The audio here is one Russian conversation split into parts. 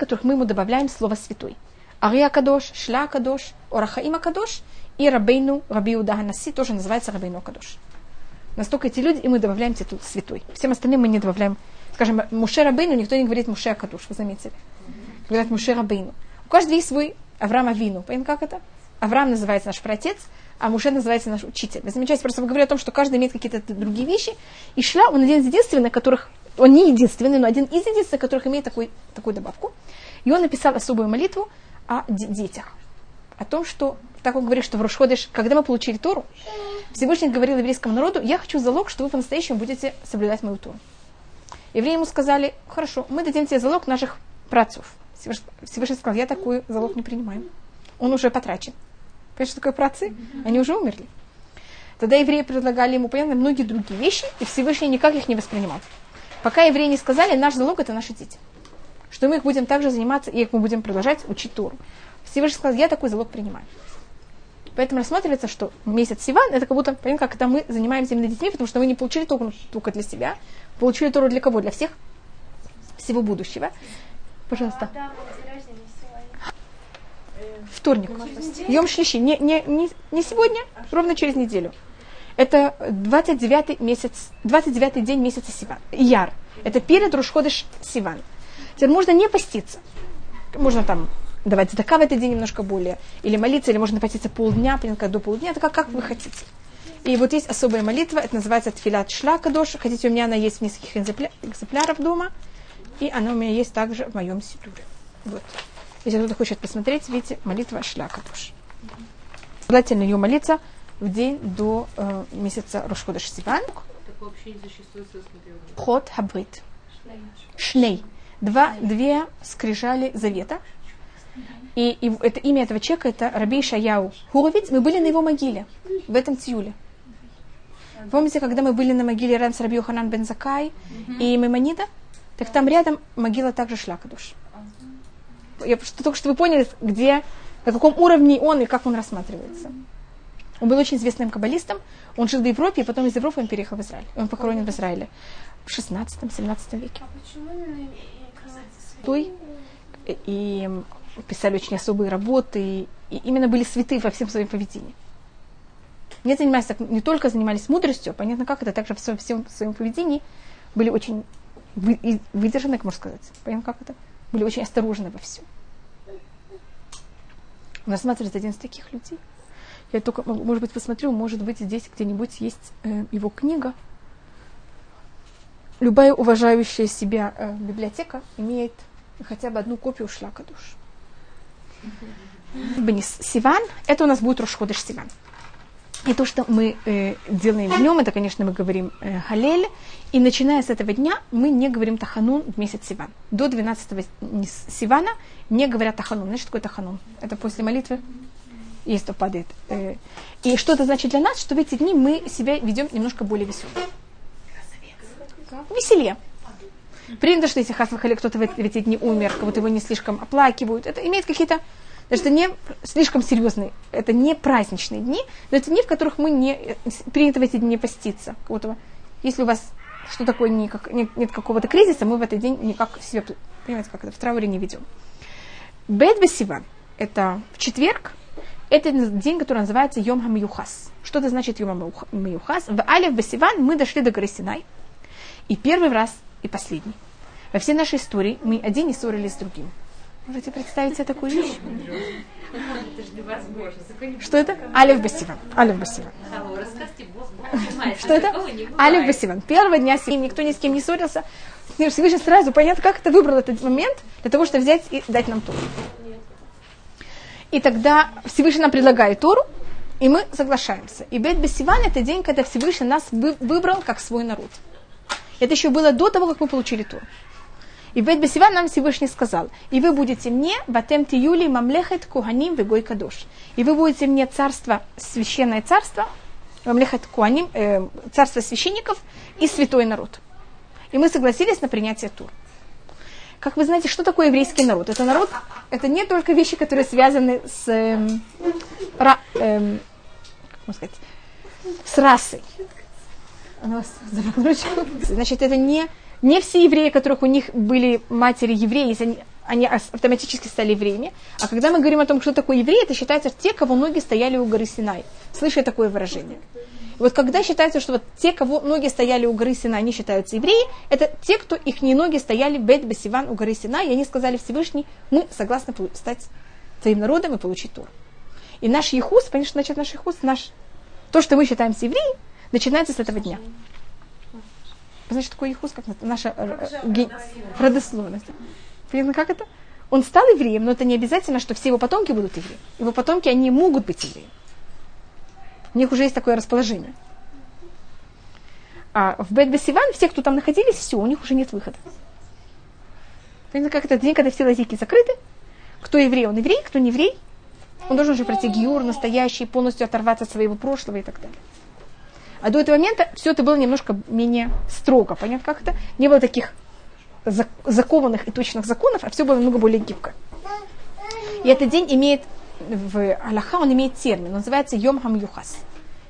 которых мы ему добавляем слово святой. Ария Кадош, Шля Кадош, Орахаима Кадош и Рабейну, Рабиу Даганаси тоже называется Рабейну Кадош. Настолько эти люди, и мы добавляем титул святой. Всем остальным мы не добавляем. Скажем, Муше Рабейну, никто не говорит Муше Кадош, вы заметили. Говорят Муше Рабейну. У каждого есть свой Авраам Авину. Понимаете, как это? Авраам называется наш протец, а Муше называется наш учитель. Вы замечаете, просто говорю о том, что каждый имеет какие-то другие вещи. И Шла, он один из единственных, которых, он не единственный, но один из единственных, которых имеет такой, такую добавку. И он написал особую молитву о детях. О том, что, так он говорит, что в Рошходыш, когда мы получили Тору, Всевышний говорил еврейскому народу, я хочу залог, что вы по-настоящему будете соблюдать мою Тору. Евреи ему сказали, хорошо, мы дадим тебе залог наших працев. Всевышний сказал, я такой залог не принимаю. Он уже потрачен. Понимаете, что такое працы? Они уже умерли. Тогда евреи предлагали ему, понятно, многие другие вещи, и Всевышний никак их не воспринимал. Пока евреи не сказали, наш залог это наши дети. Что мы их будем также заниматься, и их мы будем продолжать учить Тору. Всевышний сказал, я такой залог принимаю. Поэтому рассматривается, что месяц Сиван, это как будто, как это мы занимаемся именно детьми, потому что мы не получили Тору только для себя, получили Тору для кого? Для всех, всего будущего. Пожалуйста. Вторник. Йом Шлищи. Не, не, не, не сегодня, ровно через неделю. Это 29 месяц, 29 день месяца Сиван. Яр. Это перед Рушходыш Сиван. Теперь можно не поститься. Можно там давать задака в этот день немножко более, или молиться, или можно поститься полдня, как до полдня, это как, как вы хотите. И вот есть особая молитва, это называется Тфилат Шлакадош. Хотите, у меня она есть в нескольких экземплярах дома, и она у меня есть также в моем сидуре. Вот. Если кто-то хочет посмотреть, видите, молитва Шлакадош. Желательно ее молиться в день до э, месяца Рошходыш Сиван. Ход Хабрит. Шлей. Два, две скрижали завета. И, и это имя этого человека это Раби Шаяу Хуровиц. Мы были на его могиле в этом тиюле. Помните, когда мы были на могиле рядом с Раби Йоханан бен Закай mm-hmm. и Мемонида? Так там рядом могила также Шлакадуш я просто только что вы поняли, где, на каком уровне он и как он рассматривается. Он был очень известным каббалистом, он жил в Европе, и потом из Европы он переехал в Израиль. Он похоронен в Израиле в 16-17 веке. А почему Той, и писали очень особые работы, и именно были святые во всем своем поведении. Не занимались не только занимались мудростью, понятно как это, также в своем, всем своем поведении были очень выдержаны, как можно сказать. Понятно как это? были очень осторожны во всем. Он рассматривается один из таких людей. Я только, может быть, посмотрю, может быть, здесь где-нибудь есть э, его книга. Любая уважающая себя э, библиотека имеет хотя бы одну копию шлака душ. Сиван, это у нас будет Рошходыш Сиван. И то, что мы э, делаем в нем, это, конечно, мы говорим э, Халель. И начиная с этого дня мы не говорим Таханун в месяц Сиван. До 12 Сивана не говорят Таханун. Знаешь, что такое Таханун? Это после молитвы, если падает. Э, и что это значит для нас? Что в эти дни мы себя ведем немножко более весело. Веселее. Принято, что если Хасвахали кто-то в эти дни умер, кого-то его не слишком оплакивают, это имеет какие-то это не слишком серьезные, это не праздничные дни, но это дни, в которых мы не принято в эти дни поститься. Вот, если у вас что такое никак, нет, нет какого-то кризиса, мы в этот день никак себя, понимаете, как это, в трауре не ведем. Бет Бесиван – это в четверг, это день, который называется Йом Хамиюхас. Что это значит Йом Хамиюхас? В Алев Бесиван мы дошли до горы Синай. И первый раз, и последний. Во всей нашей истории мы один не ссорились с другим. Можете представить себе такую вещь? Что это? Алиф Басиван. Алиф Басиван. Что это? Алиф Басиван. Первого дня никто ни с кем не ссорился. Всевышний сразу понятно, как это выбрал этот момент для того, чтобы взять и дать нам Тору. И тогда Всевышний нам предлагает Тору, и мы соглашаемся. И Бет Бесиван это день, когда Всевышний нас выбрал как свой народ. Это еще было до того, как мы получили Тору. И Бет нам Всевышний сказал, и вы будете мне, батем юли мамлехет куганим вегой кадош. И вы будете мне царство, священное царство, мамлехет куаним, э, царство священников и святой народ. И мы согласились на принятие тур. Как вы знаете, что такое еврейский народ? Это народ, это не только вещи, которые связаны с, э, ра, э, как сказать, с расой. Значит, это не не все евреи, которых у них были матери евреи, они, они автоматически стали евреями. А когда мы говорим о том, что такое евреи, это считается те, кого ноги стояли у горы Синай. Слышали такое выражение? Вот когда считается, что вот те, кого ноги стояли у горы Синай, они считаются евреи, это те, кто их не ноги стояли Бет Басиван у горы Синай, и они сказали Всевышний, мы согласны стать твоим народом и получить тур. И наш Ехус, конечно, начать наш Ехус, наш, то, что мы считаем евреи, начинается с этого дня. Значит, такой Ехус, как наша э, родословность. Понятно, как это? Он стал евреем, но это не обязательно, что все его потомки будут евреи. Его потомки, они могут быть евреи. У них уже есть такое расположение. А в бет Сиван все, кто там находились, все, у них уже нет выхода. Понятно, как это день, когда все лазейки закрыты. Кто еврей, он еврей, кто не еврей, он должен уже пройти гиюр настоящий, полностью оторваться от своего прошлого и так далее. А до этого момента все это было немножко менее строго. Понятно, как это? Не было таких закованных и точных законов, а все было намного более гибко. И этот день имеет, в Аллаха он имеет термин, называется Йом Хам Юхас.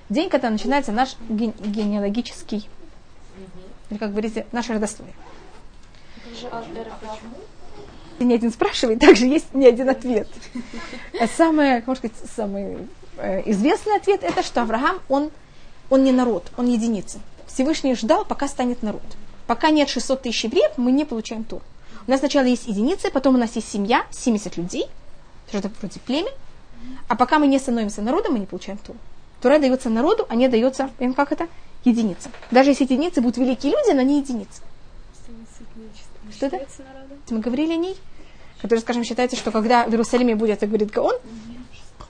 День, когда начинается наш ген- генеалогический, или, как говорите, наше родословие. Не один спрашивает, также есть не один ответ. А самый, можно сказать, самый э, известный ответ это, что Авраам, он он не народ, он единица. Всевышний ждал, пока станет народ. Пока нет 600 тысяч евреев, мы не получаем тур. У нас сначала есть единицы, потом у нас есть семья, 70 людей, что-то вроде племя. А пока мы не становимся народом, мы не получаем тур. Тура дается народу, а не дается, как это, единица. Даже если единицы будут великие люди, но не единицы. Что это? Мы говорили о ней, которая, скажем, считается, что когда в Иерусалиме будет, так говорит Гаон,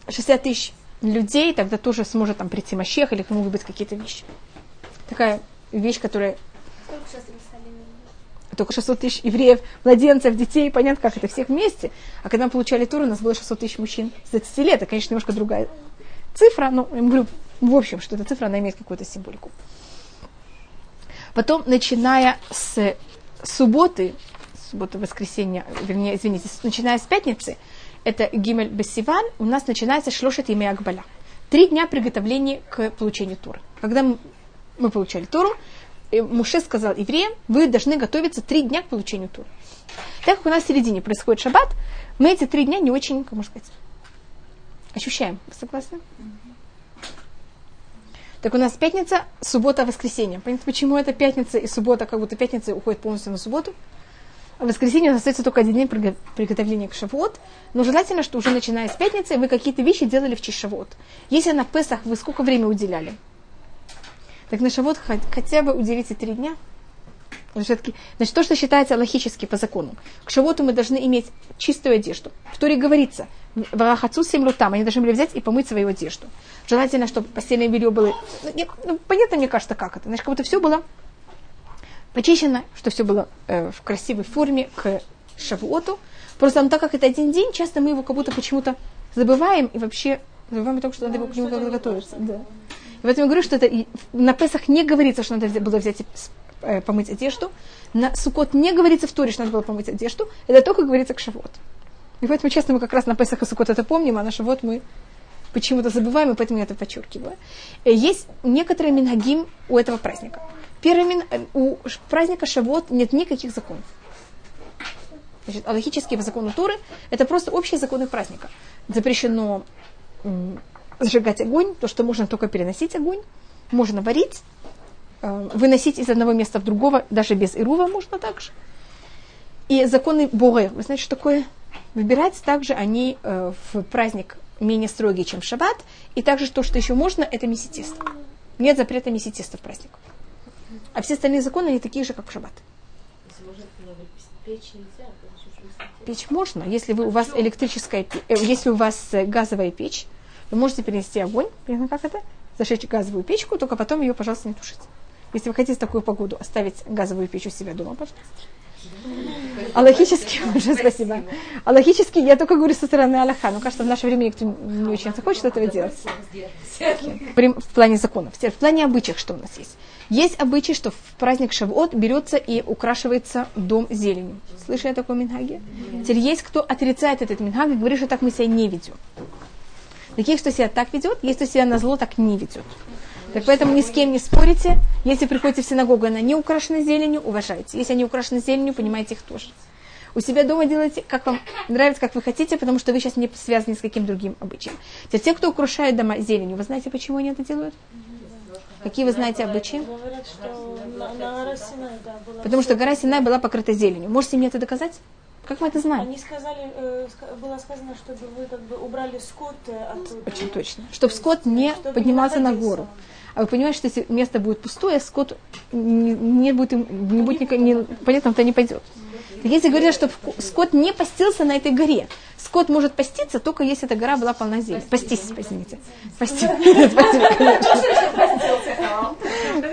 60 тысяч людей, тогда тоже сможет там прийти Мащех или могут быть какие-то вещи. Такая вещь, которая... Только 600 тысяч евреев, младенцев, детей, понятно, как это, всех вместе. А когда мы получали тур, у нас было 600 тысяч мужчин с 20 лет. Это, конечно, немножко другая цифра, но я говорю, в общем, что эта цифра, она имеет какую-то символику. Потом, начиная с субботы, суббота, воскресенья, вернее, извините, начиная с пятницы, это Гимель Бесиван, у нас начинается шлошет имя Акбаля. Три дня приготовления к получению Туры. Когда мы, мы получали Туру, Муше сказал евреям, вы должны готовиться три дня к получению Туры. Так как у нас в середине происходит шаббат, мы эти три дня не очень, как можно сказать, ощущаем. Вы согласны? Так у нас пятница, суббота, воскресенье. Понятно, почему это пятница и суббота, как будто пятница уходит полностью на субботу? в воскресенье у нас остается только один день приготовления к шавуот, но желательно, что уже начиная с пятницы вы какие-то вещи делали в честь шавуот. Если на Песах вы сколько времени уделяли? Так на шавуот хотя бы уделите три дня. Значит, то, что считается логически по закону. К шавуоту мы должны иметь чистую одежду. В Торе говорится, в Рахацу семь там, они должны были взять и помыть свою одежду. Желательно, чтобы постельное белье было... Ну, ну, понятно, мне кажется, как это. Значит, как будто все было почищено, что все было э, в красивой форме к Шавуоту. Просто ну, так как это один день, часто мы его как будто почему-то забываем и вообще забываем о том, что надо его к нему готовиться. Да. И поэтому я говорю, что это на Песах не говорится, что надо было взять и э, помыть одежду. На Сукот не говорится в Торе, что надо было помыть одежду. Это только говорится к Шавот. И поэтому часто мы как раз на Песах и Сукот это помним, а на Шавот мы почему-то забываем, и поэтому я это подчеркиваю. Э, есть некоторые минагим у этого праздника. Первый, э, у праздника Шавот нет никаких законов. Значит, аллахические законы Туры – это просто общие законы праздника. Запрещено зажигать огонь, то, что можно только переносить огонь, можно варить, э, выносить из одного места в другого, даже без ирува можно также. И законы Бога, вы знаете, что такое? Выбирать также они э, в праздник менее строгие, чем шаббат. И также то, что еще можно, это месситество. Нет запрета месситеста в праздник. А все остальные законы, они такие же, как в шаббат. Печь нельзя? Печь можно, если вы, у вас электрическая, э, если у вас газовая печь, вы можете перенести огонь, как это, зажечь газовую печку, только потом ее, пожалуйста, не тушите. Если вы хотите в такую погоду оставить газовую печь у себя дома, пожалуйста. А логически, уже спасибо. А логически я только говорю со стороны Аллаха. Но кажется, в наше время никто не очень захочет этого делать. В плане законов. В плане обычаев, что у нас есть. Есть обычай, что в праздник Шавуот берется и украшивается дом зеленью. Слышали такой мингаге? Теперь есть кто отрицает этот мингаг и говорит, что так мы себя не ведем. Таких, кто себя так ведет, есть кто себя на зло так не ведет. Так поэтому ни с кем не спорите. Если приходите в синагогу, она не украшена зеленью, уважайте. Если они украшены зеленью, понимаете их тоже. У себя дома делайте, как вам нравится, как вы хотите, потому что вы сейчас не связаны с каким другим обычаем. Теперь те, кто украшает дома зеленью, вы знаете, почему они это делают? Какие вы знаете обычаи? Потому что гора Синай была покрыта зеленью. Можете мне это доказать? Как мы это знаем? Они сказали, э, было сказано, чтобы вы как бы убрали скот э, оттуда. Очень точно. Чтобы скот не Чтобы не поднимался на находился. гору. А вы понимаете, что если место будет пустое, скот не, не будет, им- не будет никак- не, понятно, то не пойдет. Если говорят, что скот не постился на этой горе, скот может поститься только если эта гора была полна зелени. Спастись, извините. Конечно.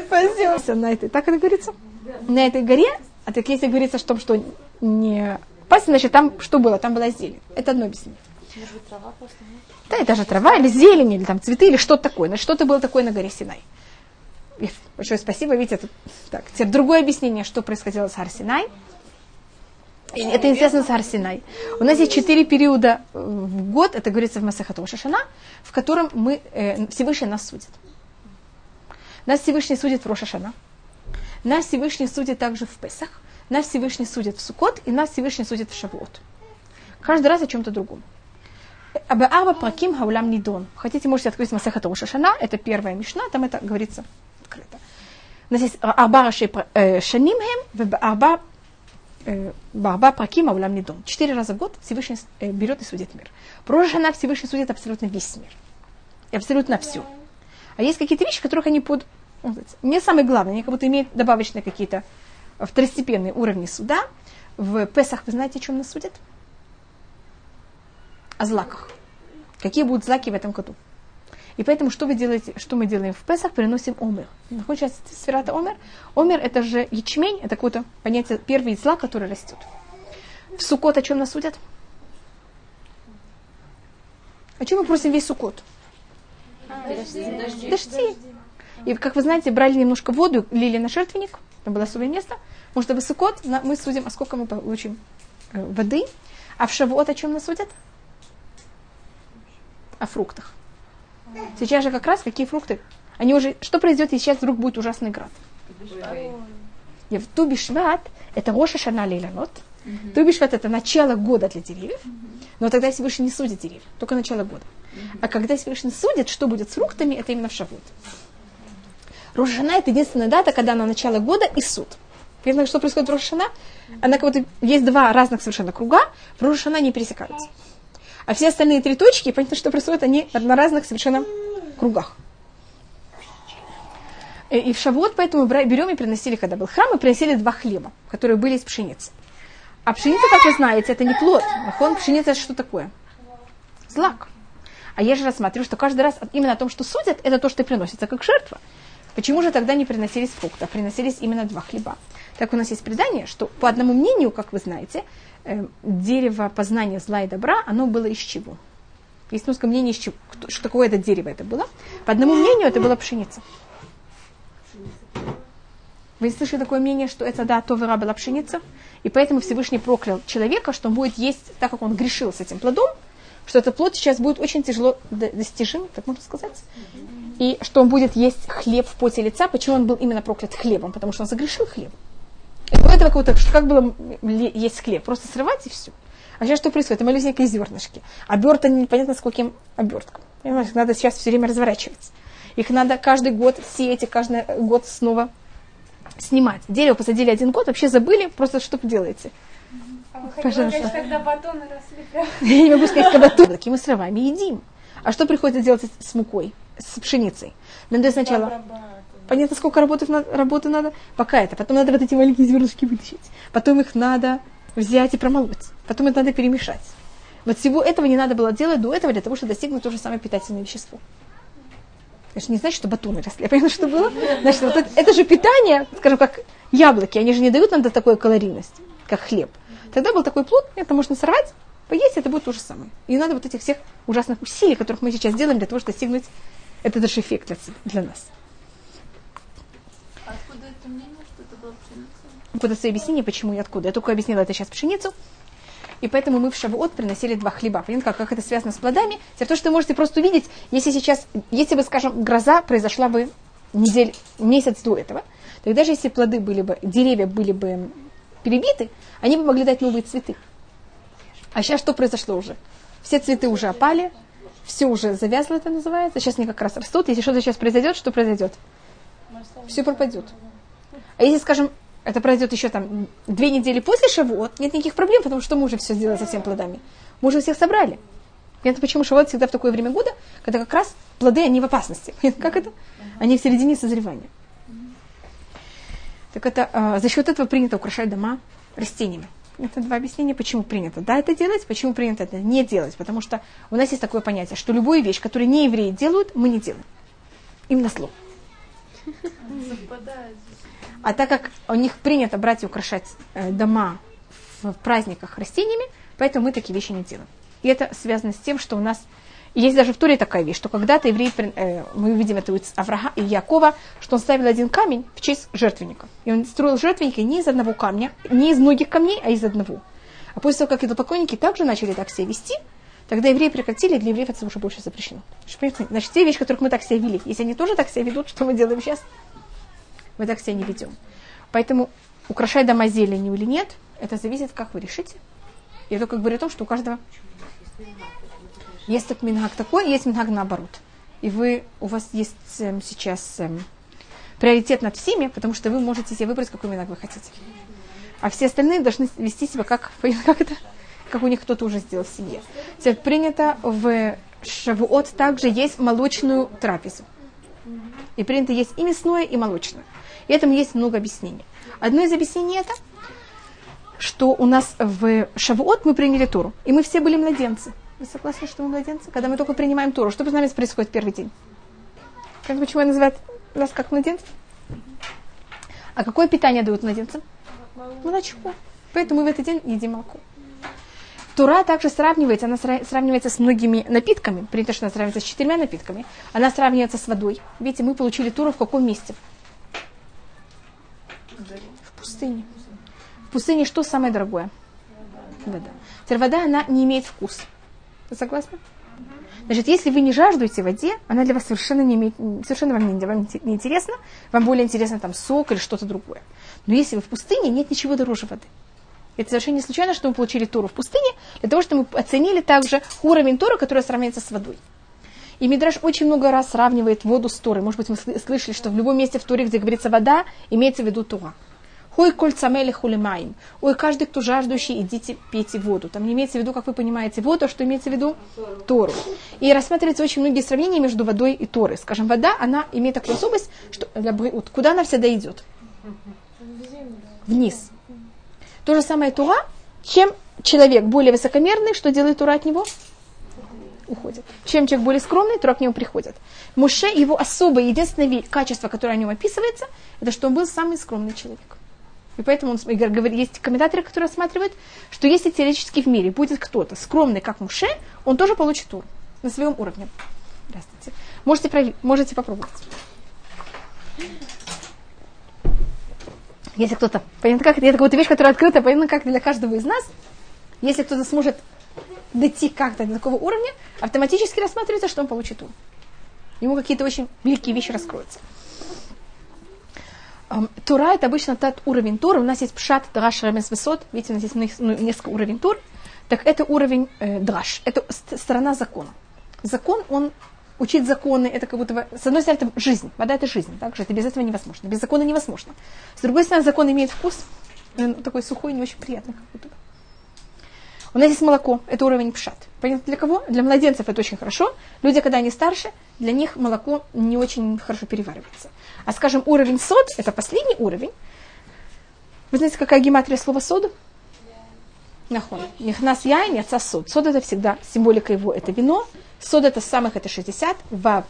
Постился на этой. Так это говорится? На этой горе, а так если говорится, что, что не пасть, значит там что было? Там была зелень. Это одно объяснение. Да, это же трава или зелень, или там цветы, или что-то такое. Значит, что-то было такое на горе Синай. Большое спасибо, видите, это... Так, теперь другое объяснение, что происходило с Гор Синай. И Это известно с Гор Синай. У нас есть четыре периода в год, это говорится в Масахату Шашана, в котором мы, э, Всевышний нас судит. Нас Всевышний судит в Рошашана. Нас Всевышний судит также в Песах. Нас Всевышний судит в Сукот. И нас Всевышний судит в Шавуот. Каждый раз о чем-то другом. Абааба Праким Хаулам Нидон. Хотите, можете открыть Масахата Шашана, это первая мишна, там это говорится открыто. У нас есть Арба Шанимхем, Арба Барба Праким Аулам Нидон. Четыре раза в год Всевышний э, берет и судит мир. Про Шана Всевышний судит абсолютно весь мир. И абсолютно все. А есть какие-то вещи, которых они под... ну, Не самое главное, они как будто имеют добавочные какие-то второстепенные уровни суда. В Песах вы знаете, о чем нас судят? о злаках. Какие будут злаки в этом году? И поэтому что вы делаете, что мы делаем в Песах? Переносим омер. Находится сферата омер. Омер это же ячмень, это какое-то понятие первый злак, который растет. В Сукот о чем нас судят? О чем мы просим весь Сукот? Дожди. И, как вы знаете, брали немножко воду, лили на жертвенник, там было особое место. Может, чтобы Сукот, на- мы судим, а сколько мы получим э, воды. А в Шавуот о чем нас судят? О фруктах. Сейчас же как раз какие фрукты? Они уже, что произойдет, если сейчас вдруг будет ужасный град? И в Тубишват это Роша Шана Лейланот. Тубишват это начало года для деревьев. Но тогда Всевышний не судит деревья, только начало года. А когда Всевышний судит, что будет с фруктами, это именно в Шавут. Рошана это единственная дата, когда на начало года и суд. Видно, что происходит в Рошана? Она как будто есть два разных совершенно круга, в Рошана не пересекаются. А все остальные три точки, понятно, что происходит, они на разных совершенно кругах. Э, И в Шавуот поэтому берем и приносили, когда был храм, и приносили два хлеба, которые были из пшеницы. А пшеница, как вы знаете, это не плод. Нахон, пшеница это что такое? Злак. А я же рассматриваю, что каждый раз именно о том, что судят, это то, что приносится как жертва. Почему же тогда не приносились фрукты, а приносились именно два хлеба? Так у нас есть предание, что по одному мнению, как вы знаете, э, дерево познания зла и добра, оно было из чего? Есть несколько мнений, из чего, что такое это дерево это было. По одному мнению, это была пшеница. Вы слышали такое мнение, что это да, Товера была пшеница, и поэтому Всевышний проклял человека, что он будет есть, так как он грешил с этим плодом, что этот плод сейчас будет очень тяжело до- достижим, так можно сказать, и что он будет есть хлеб в поте лица. Почему он был именно проклят хлебом? Потому что он загрешил хлеб. И до этого как, что как было есть хлеб? Просто срывать и все. А сейчас что происходит? Это малюсенькие зернышки. Оберта непонятно скольким оберткам. Понимаешь, надо сейчас все время разворачивать. Их надо каждый год сеять и каждый год снова снимать. Дерево посадили один год, вообще забыли, просто что делаете? А Пожалуйста. сказать, когда батоны росли? Я не могу сказать, когда то, такие мы срываем и едим. А что приходится делать с мукой, с пшеницей? Надо сначала Обрабатывать. Понятно, сколько работы, работы надо? Пока это. Потом надо вот эти маленькие зернышки вытащить. Потом их надо взять и промолоть. Потом это надо перемешать. Вот всего этого не надо было делать до этого для того, чтобы достигнуть то же самое питательное вещество. Это же не значит, что батоны росли. Я понимаю, что было. Значит, вот это, это же питание, скажем, как яблоки. Они же не дают нам до такой калорийность, как хлеб. Тогда был такой плод, это можно сорвать, поесть, это будет то же самое. И не надо вот этих всех ужасных усилий, которых мы сейчас делаем для того, чтобы достигнуть этот же эффект для, для нас. А Откуда это мнение, что это была пшеница? Вот это объяснение, почему и откуда. Я только объяснила это сейчас пшеницу. И поэтому мы в Шавуот приносили два хлеба. Понятно, как, как это связано с плодами? Теперь то, что вы можете просто увидеть, если сейчас, если бы, скажем, гроза произошла бы недель, месяц до этого, тогда даже если плоды были бы, деревья были бы перебиты, они бы могли дать новые цветы. А сейчас что произошло уже? Все цветы уже опали, все уже завязло, это называется. Сейчас они как раз растут. Если что-то сейчас произойдет, что произойдет? Все пропадет. А если, скажем, это произойдет еще там две недели после Шавуот, нет никаких проблем, потому что мы уже все сделали со всеми плодами. Мы уже всех собрали. Это почему Шавуот всегда в такое время года, когда как раз плоды, они в опасности. Как это? Они в середине созревания. Так это а, за счет этого принято украшать дома растениями. Это два объяснения, почему принято да это делать, почему принято это не делать. Потому что у нас есть такое понятие, что любую вещь, которую не евреи делают, мы не делаем. Им на слово. А так как у них принято брать и украшать э, дома в праздниках растениями, поэтому мы такие вещи не делаем. И это связано с тем, что у нас есть даже в Туре такая вещь, что когда-то евреи, э, мы видим это у Авраама и Якова, что он ставил один камень в честь жертвенника. И он строил жертвенники не из одного камня, не из многих камней, а из одного. А после того, как идолопоклонники также начали так себя вести, тогда евреи прекратили, для евреев это уже больше запрещено. Значит, те вещи, которых мы так себя вели, если они тоже так себя ведут, что мы делаем сейчас? Мы так себя не ведем. Поэтому украшать дома зеленью или нет, это зависит, как вы решите. Я только говорю о том, что у каждого есть так мингаг такой, есть мингаг наоборот. И вы, у вас есть эм, сейчас эм, приоритет над всеми, потому что вы можете себе выбрать, какой мингаг вы хотите. А все остальные должны вести себя как, как это, как у них кто-то уже сделал в семье. Теперь принято в Шавуот также есть молочную трапезу. И принято есть и мясное, и молочное. И этому есть много объяснений. Одно из объяснений это, что у нас в Шавуот мы приняли Туру, и мы все были младенцы. Вы согласны, что мы младенцы? Когда мы только принимаем Туру, что с нами происходит первый день? Как, почему называют нас как младенцев? А какое питание дают младенцам? Молочко. Поэтому мы в этот день едим молоко. Тура также сравнивается, она сравнивается с многими напитками. Принято, что она сравнивается с четырьмя напитками. Она сравнивается с водой. Видите, мы получили Туру в каком месте? В пустыне. В пустыне что самое дорогое? Вода. Теперь вода, она не имеет вкус. Вы согласны? Значит, если вы не жаждуете воде, она для вас совершенно не имеет, совершенно вам не, вам не интересна, вам более интересно там сок или что-то другое. Но если вы в пустыне, нет ничего дороже воды. Это совершенно не случайно, что мы получили Тору в пустыне, для того, чтобы мы оценили также уровень Тора, который сравняется с водой. И Мидраш очень много раз сравнивает воду с Торой. Может быть, мы слышали, что в любом месте в Торе, где говорится вода, имеется в виду Тора. Хой коль цамели хулимаем. Ой, каждый, кто жаждущий, идите пейте воду. Там не имеется в виду, как вы понимаете, воду, а что имеется в виду? Тору. И рассматриваются очень многие сравнения между водой и Торой. Скажем, вода, она имеет такую особость, что куда она всегда идет? Вниз. То же самое Тура. Чем человек более высокомерный, что делает Тура от него? Уходит. Чем человек более скромный, Тура к нему приходит. Муше, его особое, единственное качество, которое о нем описывается, это что он был самый скромный человек. И поэтому он говорит, есть комментаторы, которые рассматривают, что если теоретически в мире будет кто-то скромный, как Муше, он тоже получит тур на своем уровне. Здравствуйте. Можете, можете попробовать. Если кто-то, понятно как, это какая-то вещь, которая открыта, понятно как для каждого из нас, если кто-то сможет дойти как-то до такого уровня, автоматически рассматривается, что он получит тур. Ему какие-то очень великие вещи раскроются. Тура это обычно тот уровень Тура. У нас есть пшат, драш, ремес, высот. Видите, у нас есть ну, несколько уровней Тур. Так это уровень э, драш. Это сторона закона. Закон, он учить законы, это как будто, с одной стороны, это жизнь. Вода это жизнь. Так же это без этого невозможно. Без закона невозможно. С другой стороны, закон имеет вкус. Он такой сухой, не очень приятный. Как будто. У нас есть молоко, это уровень пшат. Понятно для кого? Для младенцев это очень хорошо. Люди, когда они старше, для них молоко не очень хорошо переваривается. А скажем, уровень сод, это последний уровень. Вы знаете, какая гематрия слова сод? Нахон. Нихнас яйн, яца сод. Сод это всегда, символика его это вино. Сод это самых это 60, вав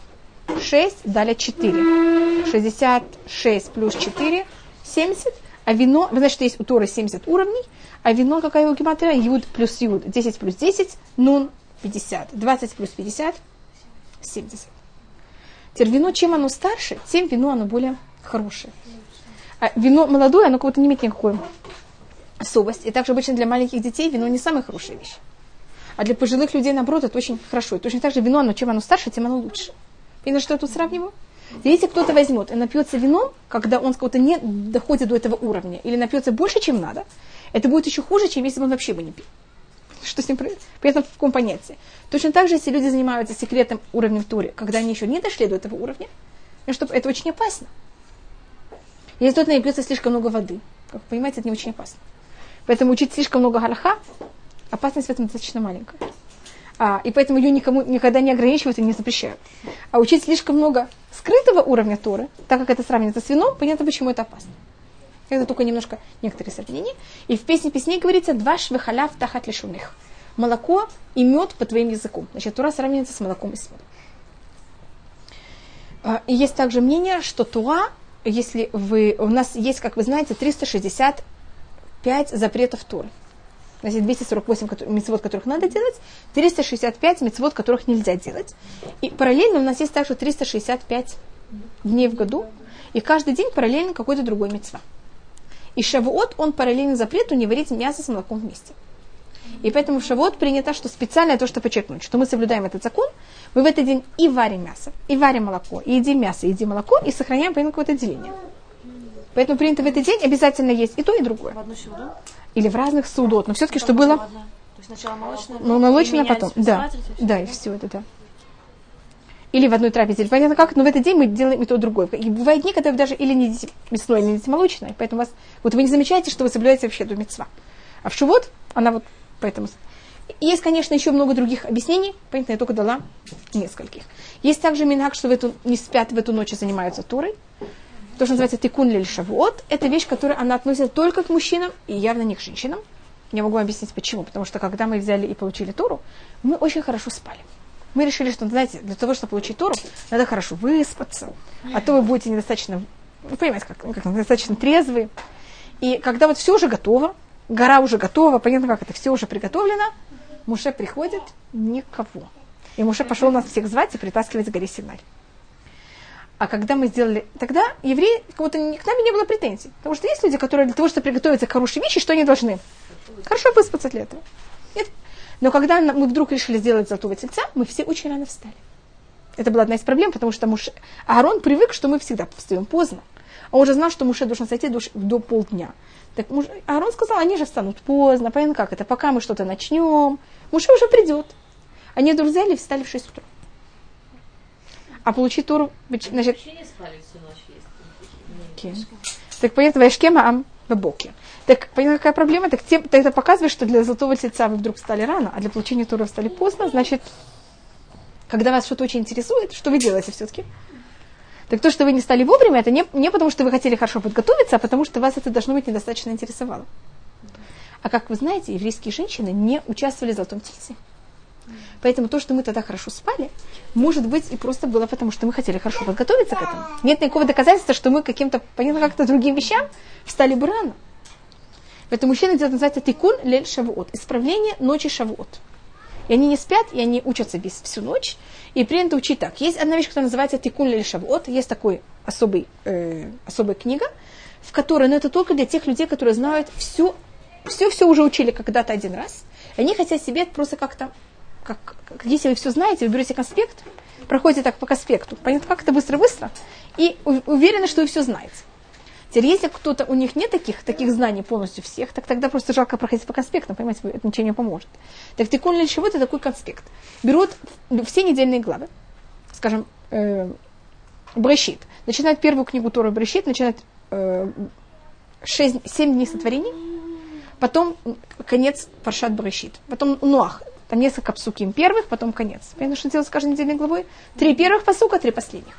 6, далее 4. 66 плюс 4, 70. А вино, вы знаете, что есть у Торы 70 уровней, а вино, какая его гематрия? Юд плюс юд. 10 плюс 10, нун 50. 20 плюс 50, 70. Теперь вино, чем оно старше, тем вино оно более хорошее. А вино молодое, оно как будто не имеет никакой особости. И также обычно для маленьких детей вино не самая хорошая вещь. А для пожилых людей, наоборот, это очень хорошо. И точно так же вино, оно, чем оно старше, тем оно лучше. Видно, что я тут сравниваю? Если кто-то возьмет и напьется вином, когда он как-то не доходит до этого уровня, или напьется больше, чем надо, это будет еще хуже, чем если бы он вообще бы не пил. Что с ним происходит? Понятно, в каком понятии. Точно так же, если люди занимаются секретным уровнем в когда они еще не дошли до этого уровня, ну, чтобы это очень опасно. Если кто-то слишком много воды, как вы понимаете, это не очень опасно. Поэтому учить слишком много галаха, опасность в этом достаточно маленькая. А, и поэтому ее никому никогда не ограничивают и не запрещают. А учить слишком много скрытого уровня Торы, так как это сравнивается с вином, понятно, почему это опасно. Это только немножко некоторые сравнения. И в песне песней говорится «Два швехаляв тахат лишуных». Молоко и мед по твоим языком. Значит, Тура сравнивается с молоком и с медом. А, и есть также мнение, что Туа, если вы... У нас есть, как вы знаете, 365 запретов Туры. Значит, 248 мецвод, которых надо делать, 365 мецвод, которых нельзя делать. И параллельно у нас есть также 365 дней в году, и каждый день параллельно какой-то другой мецва. И шавуот, он параллельно запрету не варить мясо с молоком вместе. И поэтому в шавуот принято, что специально то, что подчеркнуть, что мы соблюдаем этот закон, мы в этот день и варим мясо, и варим молоко, и едим мясо, и едим молоко, и сохраняем по какое-то деление. Поэтому принято в этот день обязательно есть и то, и другое. В одну сюда? Или в разных судот. Но все-таки, что было... То есть сначала молочное, Ну, молочное потом. Да, да, и все это, да. Или в одной трапезе. Или Понятно как, но в этот день мы делаем и то, и другое. И бывают дни, когда вы даже или не едите мясное, или не едите молочное. Поэтому вас, вот вы не замечаете, что вы соблюдаете вообще эту мецва. А в шивот, она вот поэтому... Есть, конечно, еще много других объяснений, понятно, я только дала нескольких. Есть также минак, что в эту, не спят в эту ночь и занимаются турой. То, что называется тикун лель шавуот, это вещь, которая она относится только к мужчинам и явно не к женщинам. Я могу объяснить почему. Потому что когда мы взяли и получили Тору, мы очень хорошо спали. Мы решили, что, знаете, для того, чтобы получить Тору, надо хорошо выспаться, а то вы будете недостаточно, вы понимаете, как, как недостаточно трезвые. И когда вот все уже готово, гора уже готова, понятно, как это, все уже приготовлено, Муше приходит, никого. И Муше пошел нас всех звать и притаскивать с горе Сигналь. А когда мы сделали... Тогда евреи, кого-то к нами не было претензий. Потому что есть люди, которые для того, чтобы приготовиться к хорошей вещи, что они должны? Хорошо выспаться для этого. Нет. Но когда мы вдруг решили сделать золотого тельца, мы все очень рано встали. Это была одна из проблем, потому что Муше... Аарон привык, что мы всегда встаем поздно. А он уже знал, что Муше должен сойти до, до полдня. Так Муж... Аарон сказал, они же встанут поздно. Понятно как это? Пока мы что-то начнем, Муше уже придет. Они вдруг взяли и встали в 6 утра. А получить Тору, значит, спали всю ночь, если Окей. Так понятно, Вайшкема Ам Бабоки. Так понятно, какая проблема? Так тем, это показывает, что для золотого тельца вы вдруг встали рано, а для получения Тора встали поздно, значит, когда вас что-то очень интересует, что вы делаете все-таки? Так то, что вы не стали вовремя, это не, не потому, что вы хотели хорошо подготовиться, а потому, что вас это должно быть недостаточно интересовало. А как вы знаете, еврейские женщины не участвовали в золотом тельце. Поэтому то, что мы тогда хорошо спали, может быть и просто было потому, что мы хотели хорошо подготовиться к этому. Нет никакого доказательства, что мы каким-то, понятно, как-то другим вещам встали бы рано. Поэтому мужчина делает, называется тикун лель шавуот. Исправление ночи шавуот. И они не спят, и они учатся без всю ночь. И принято учить так. Есть одна вещь, которая называется тикун лель шавуот. Есть такой особый, э, особая книга, в которой, но это только для тех людей, которые знают все, все, все уже учили когда-то один раз. Они хотят себе просто как-то как, как, если вы все знаете, вы берете конспект, проходите так по конспекту, понятно, как это быстро-быстро, и уверены, что вы все знаете. Теперь, если кто-то, у них нет таких, таких знаний полностью всех, так тогда просто жалко проходить по конспектам, понимаете, это ничего не поможет. Так тикун или чего это такой конспект. Берут все недельные главы, скажем, э, Брешит, начинают первую книгу Торы Брешит, начинают э, 6, 7 дней сотворений, потом конец Паршат Брешит, потом Нуах, там несколько псуким первых, потом конец. Понятно, что делать с каждой недельной главой? Три первых посука, три последних.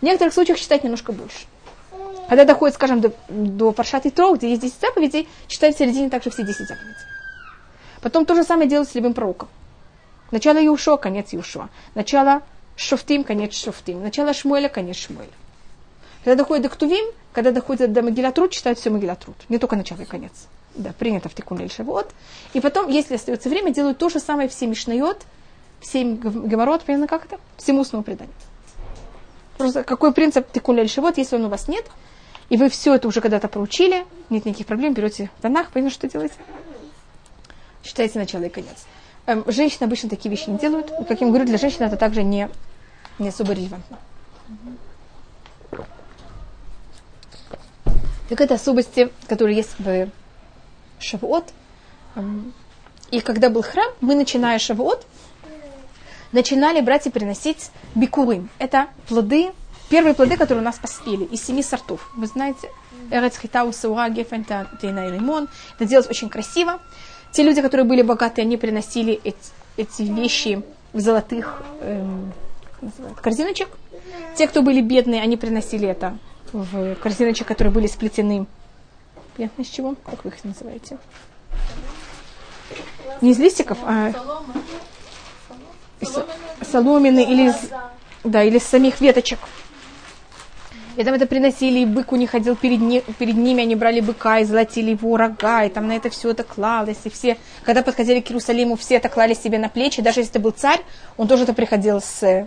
В некоторых случаях читать немножко больше. Когда доходит, скажем, до, до Паршат и Тро, где есть 10 заповедей, читать в середине также все 10 заповедей. Потом то же самое делают с любым пророком. Начало Иушуа, конец Иушуа. Начало Шофтим, конец Шофтим. Начало Шмуэля, конец Шмуэля. Когда доходит до Ктувим, когда доходит до Магилатрут, читают все Магилатрут. Не только начало и конец да, принято в тикун вот. И потом, если остается время, делают то же самое все мишнает, все геморрот, примерно как это, всему устному преданию. Просто какой принцип тикун вот, если он у вас нет, и вы все это уже когда-то проучили, нет никаких проблем, берете Танах, понятно, что делаете? Считаете начало и конец. Эм, женщины обычно такие вещи не делают. Как я им говорю, для женщин это также не, не особо релевантно. Так это особости, которые есть в Шавуот. И когда был храм, мы, начиная Шавуот, начинали брать и приносить бикурим. Это плоды, первые плоды, которые у нас поспели, из семи сортов. Вы знаете, Эрец Хитау, Саура, Гефен, Тейна Лимон. Это делалось очень красиво. Те люди, которые были богатые, они приносили эти, эти вещи в золотых эм, корзиночек. Те, кто были бедные, они приносили это в корзиночек, которые были сплетены. Понятно из чего? Как вы их называете? Не из листиков, а Соломенные. соломины или из, да, или из самих веточек. И там это приносили, и бык у них ходил перед, ни- перед ними, они брали быка и золотили его рога, и там на это все это клалось, и все, когда подходили к Иерусалиму, все это клали себе на плечи, даже если это был царь, он тоже это приходил с,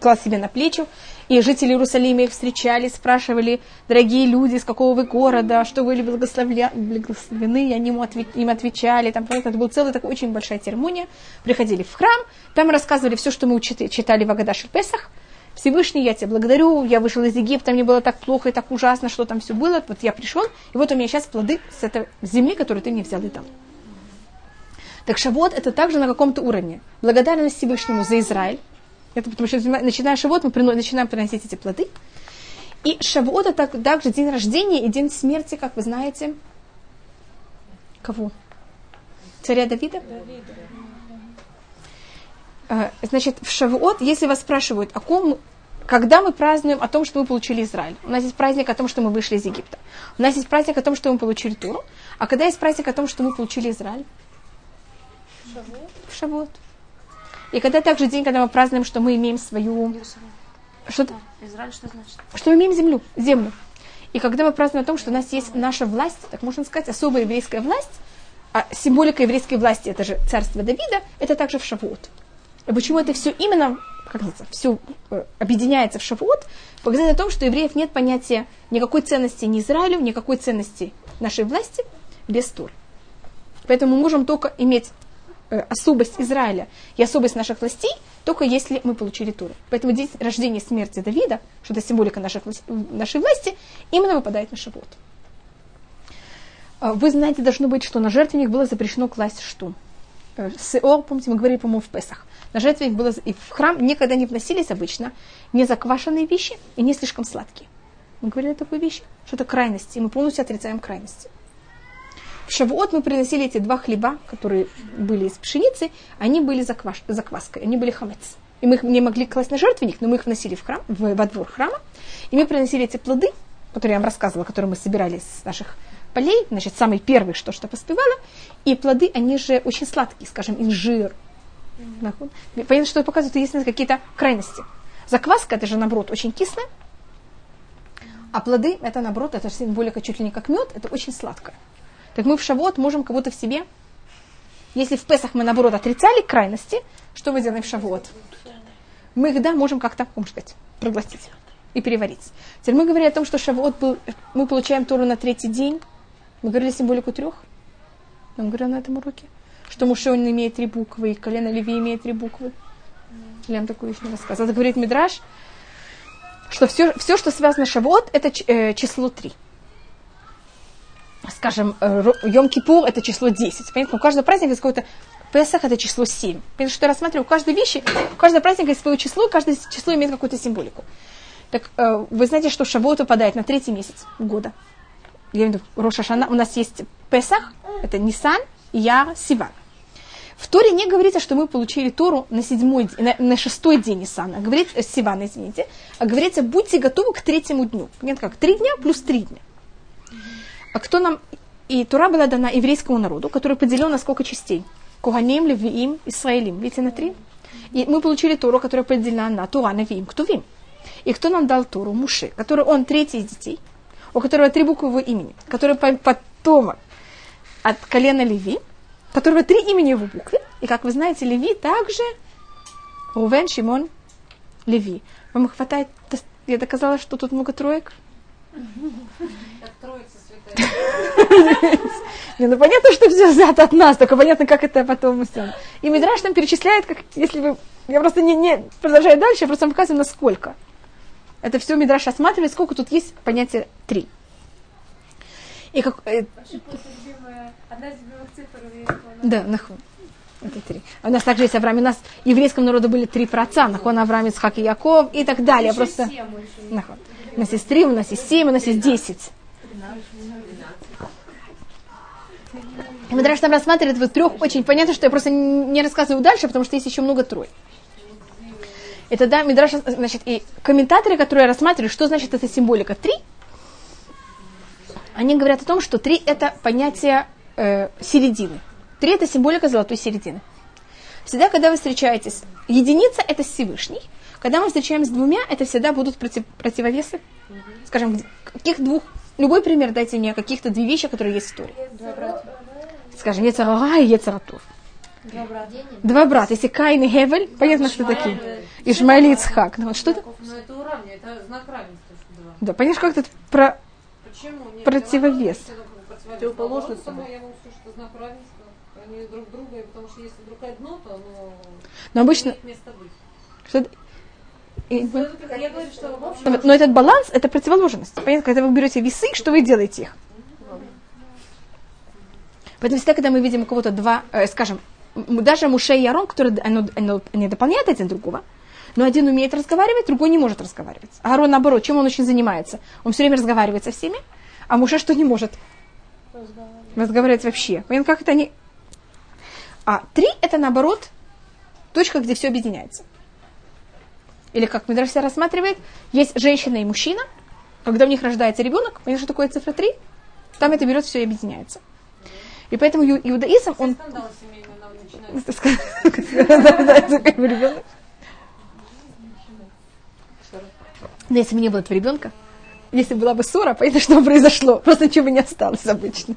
клал себе на плечи, и жители Иерусалима их встречали, спрашивали, дорогие люди, из какого вы города, что вы благословля... благословлены, и они ему отве- им отвечали, там, это была целая такая очень большая церемония, приходили в храм, там рассказывали все, что мы читали в Агадаш Песах, Всевышний, я тебя благодарю, я вышел из Египта, мне было так плохо и так ужасно, что там все было, вот я пришел, и вот у меня сейчас плоды с этой земли, которую ты мне взял и дал. Так Шавот это также на каком-то уровне. Благодарность Всевышнему за Израиль. Это потому что начиная Шавот, мы прино- начинаем приносить эти плоды. И Шавот это так- также день рождения и день смерти, как вы знаете. Кого? Царя Давида? Э, Значит, в Шавуот, если вас спрашивают, о ком, когда мы празднуем о том, что мы получили Израиль. У нас есть праздник о том, что мы вышли из Египта. У нас есть праздник о том, что мы получили Туру. А когда есть праздник о том, что мы получили Израиль? В Шавуот. И когда также день, когда мы празднуем, что мы имеем свою... Что, Израиль что значит? что мы имеем землю, землю. И когда мы празднуем о том, что у нас есть наша власть, так можно сказать, особая еврейская власть, а символика еврейской власти, это же царство Давида, это также в Шавуот. И почему это все именно, как говорится, все э, объединяется в Шавуот, показать о том, что евреев нет понятия никакой ценности ни Израилю, никакой ценности нашей власти без Тур. Поэтому мы можем только иметь особость Израиля и особость наших властей, только если мы получили Туру. Поэтому день рождения смерти Давида, что это символика наших, нашей власти, именно выпадает на Шавуот. А, Вы знаете, должно быть, что на жертвенник было запрещено класть что? Э, Сеор, помните, мы говорили, по-моему, в Песах. На жертвенник было, и в храм никогда не вносились обычно не заквашенные вещи и не слишком сладкие. Мы говорили такую вещь, что это крайности, и мы полностью отрицаем крайности. В Шавуот мы приносили эти два хлеба, которые были из пшеницы, они были закваш, закваской, они были хамец. И мы их не могли класть на жертвенник, но мы их вносили в храм, в, во двор храма, и мы приносили эти плоды, которые я вам рассказывала, которые мы собирали с наших полей, значит, самый первый, что что поспевало, и плоды, они же очень сладкие, скажем, инжир. Нахуй. Понятно, что показывает, есть какие-то крайности. Закваска, это же, наоборот, очень кислая, а плоды, это, наоборот, это символика чуть ли не как мед, это очень сладкое. Так мы в Шавот можем как будто в себе, если в Песах мы, наоборот, отрицали крайности, что мы делаем в Шавот? Мы их, да, можем как-то, можно сказать, проглотить и переварить. Теперь мы говорили о том, что Шавот был, мы получаем Тору на третий день. Мы говорили символику трех. Я вам говорила на этом уроке. Что Муше он имеет три буквы, и колено Леви имеет три буквы. Я вам такую вещь не рассказывала. Это говорит Мидраш, что все, все, что связано с Шавот, это э, число три. Скажем, э, Йом-Кипур это число 10. Понятно? У каждого праздника есть какое-то Песах это число 7. Понятно, что я рассматриваю, у каждой вещи, у каждого праздника есть свое число, каждое число имеет какую-то символику. Так э, вы знаете, что Шавуот выпадает на третий месяц года. Я имею в виду, Роша Шана, у нас есть Песах, это Нисан, Яр, Сиван. В Торе не говорится, что мы получили Тору на, седьмой, на, на шестой день Нисана, говорится, э, Сивана, извините, а говорится, будьте готовы к третьему дню. Нет, как, три дня плюс три дня. А кто нам... И Тура была дана еврейскому народу, который поделен на сколько частей? Куганим, Левиим, Исраилим. Видите, на три? И мы получили Тору, которая поделена на Тура, Левиим, Ктувим. И кто нам дал Тору? Муши, который он третий из детей, у которого три буквы его имени, который по- потомок от колена Леви, которого три имени его буквы. И, как вы знаете, Леви также Рувен, Шимон, Леви. Вам хватает... Я доказала, что тут много троек? Не, ну понятно, что все взято от нас, только понятно, как это потом все. И Мидраш там перечисляет, как если вы... Я просто не, не продолжаю дальше, я просто вам показываю, насколько. Это все Мидраш осматривает, сколько тут есть понятия три. И как, э, одна из любимых цифр да, нахуй. Это три. У нас также есть Авраам. У нас еврейском народу были три праотца. Нахон, Авраам, Ицхак и Яков и так далее. Просто... Нахуй. У нас есть три, у нас есть семь, у нас есть десять. И Мадраш там рассматривает вот трех очень понятно, что я просто не рассказываю дальше, потому что есть еще много трой. И тогда Мидраш, значит, и комментаторы, которые рассматривают, что значит эта символика три, они говорят о том, что три это понятие э, середины. Три это символика золотой середины. Всегда, когда вы встречаетесь, единица это Всевышний. Когда мы встречаемся с двумя, это всегда будут против, противовесы. Скажем, каких двух, любой пример дайте мне, каких-то две вещи, которые есть в Торе. Скажем, Ецарара и Ецаратур. Два брата. Два брата. Если Каин и Хевель, понятно, что такие. Ишмаэль и Ицхак. Ну, вот что это? Но это уравнивает, это знак равенства. Да, понимаешь, как это про... Почему? Нет, Противовес. Противоположность Я сказать, что знак равенства. Они друг друга, потому что если вдруг одно, то оно Но обычно... имеет место быть. Что и- Я говорю, что в общем, Но этот баланс – это противоположность. Понятно, когда вы берете весы, что вы делаете их? Поэтому всегда, когда мы видим у кого-то два, э, скажем, даже Муше и Арон, которые оно- оно- они дополняют один другого, но один умеет разговаривать, другой не может разговаривать. А Арон, наоборот, чем он очень занимается? Он все время разговаривает со всеми, а Муше что не может? Разговаривать вообще. Понятно, как это они... А три – это, наоборот, точка, где все объединяется. Или как Мидраш себя рассматривает, есть женщина и мужчина, когда у них рождается ребенок, понимаешь, что такое цифра 3? Там это берет все и объединяется. И поэтому иудаизм, он... Но если бы не было этого ребенка, если была бы ссора, понятно, что произошло. Просто ничего бы не осталось обычно.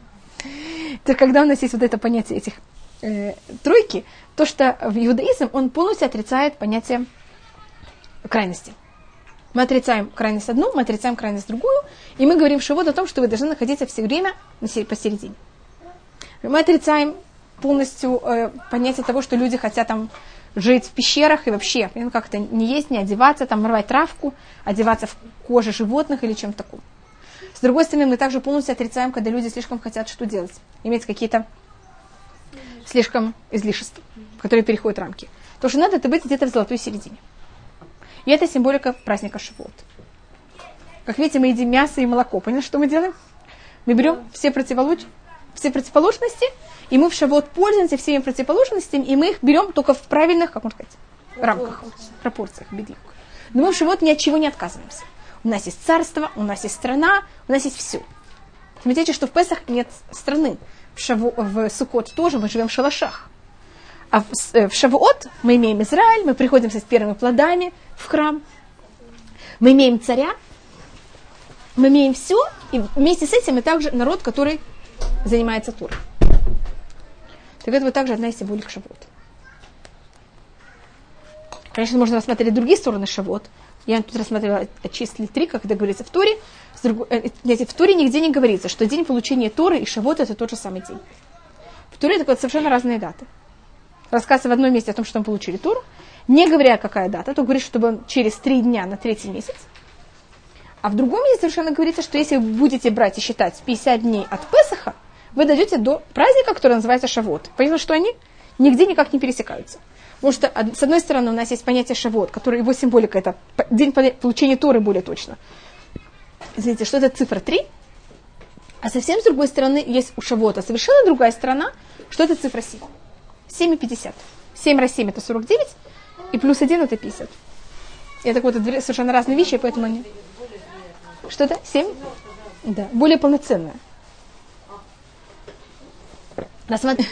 То когда у нас есть вот это понятие этих э, тройки, то, что в иудаизм, он полностью отрицает понятие крайности. Мы отрицаем крайность одну, мы отрицаем крайность другую, и мы говорим шивот о том, что вы должны находиться все время посередине. Мы отрицаем полностью э, понятие того, что люди хотят там жить в пещерах и вообще ну, как-то не есть, не одеваться, там рвать травку, одеваться в коже животных или чем-то таком. С другой стороны, мы также полностью отрицаем, когда люди слишком хотят что делать, иметь какие-то слишком излишества, которые переходят рамки. То, что надо, это быть где-то в золотой середине. И это символика праздника Шивот. Как видите, мы едим мясо и молоко. Поняли, что мы делаем? Мы берем все, противолуч- все противоположности, и мы в Шавот пользуемся всеми противоположностями, и мы их берем только в правильных, как можно сказать, рамках, пропорциях, бедюк. Но мы в Шавот ни от чего не отказываемся. У нас есть царство, у нас есть страна, у нас есть все. Смотрите, что в Песах нет страны. В, Шаву, в Сукот тоже мы живем в шалашах. А э, в Шавуот мы имеем Израиль, мы приходим с первыми плодами в храм. Мы имеем царя, мы имеем все, и вместе с этим мы также народ, который занимается Турой. Так это вот также одна из символик Шавуот. Конечно, можно рассмотреть другие стороны Шавуот. Я тут рассматривала числили три, как это говорится в Туре. Э, в Туре нигде не говорится, что день получения Торы и Шавуот это тот же самый день. В Туре это совершенно разные даты. Рассказывается в одном месте о том, что мы получили Туру, не говоря, какая дата, то говорит, чтобы через три дня на третий месяц. А в другом месте совершенно говорится, что если вы будете брать и считать 50 дней от Песаха, вы дойдете до праздника, который называется Шавот. Понятно, что они нигде никак не пересекаются. Потому что, с одной стороны, у нас есть понятие Шавот, который его символика, это день получения Торы более точно. Извините, что это цифра 3. А совсем с другой стороны есть у Шавота совершенно другая сторона, что это цифра 7. 7 и 50. 7 раз 7 это 49, и плюс 1 это 50. И это вот совершенно разные вещи, поэтому они... Что это? 7? Да, более полноценная. Рассмат-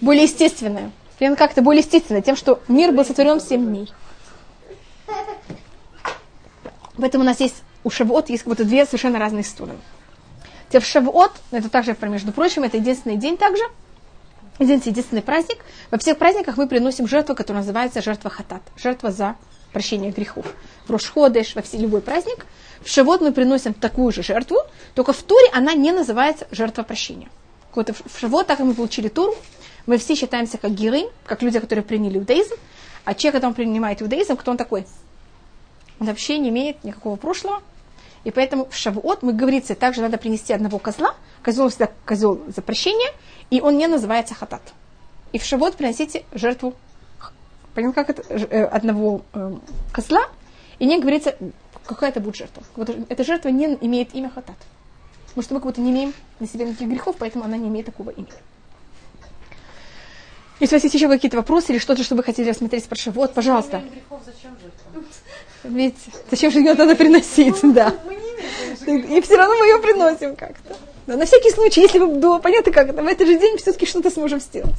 Более естественная. Примерно как-то более естественная, тем, что мир был сотворен в 7 дней. Поэтому у нас есть, у Шавуот есть вот две совершенно разные стороны. Теперь в Шавуот, это также, между прочим, это единственный день также, Извините, единственный праздник. Во всех праздниках мы приносим жертву, которая называется жертва хатат. Жертва за прощение грехов. В Рошходыш, во все любой праздник. В Шавот мы приносим такую же жертву, только в Туре она не называется жертва прощения. Вот в Шавот, так мы получили Туру, мы все считаемся как геры, как люди, которые приняли иудаизм. А человек, когда он принимает иудаизм, кто он такой? Он вообще не имеет никакого прошлого. И поэтому в Шавуот мы говорится, также надо принести одного козла, Козел всегда козел за прощение, и он не называется хатат. И в шавот приносите жертву Понятно, как это? Э, одного э, козла, и не говорится, какая это будет жертва. Вот эта жертва не имеет имя хатат. Потому что мы как будто не имеем на себе никаких грехов, поэтому она не имеет такого имени. Если у вас есть еще какие-то вопросы или что-то, что вы хотели рассмотреть про Шавот, пожалуйста. Грехов зачем? Ведь зачем же ее надо приносить, да. И все равно мы ее приносим как-то. Да, на всякий случай, если бы было понятно, как это, в этот же день все-таки что-то сможем сделать.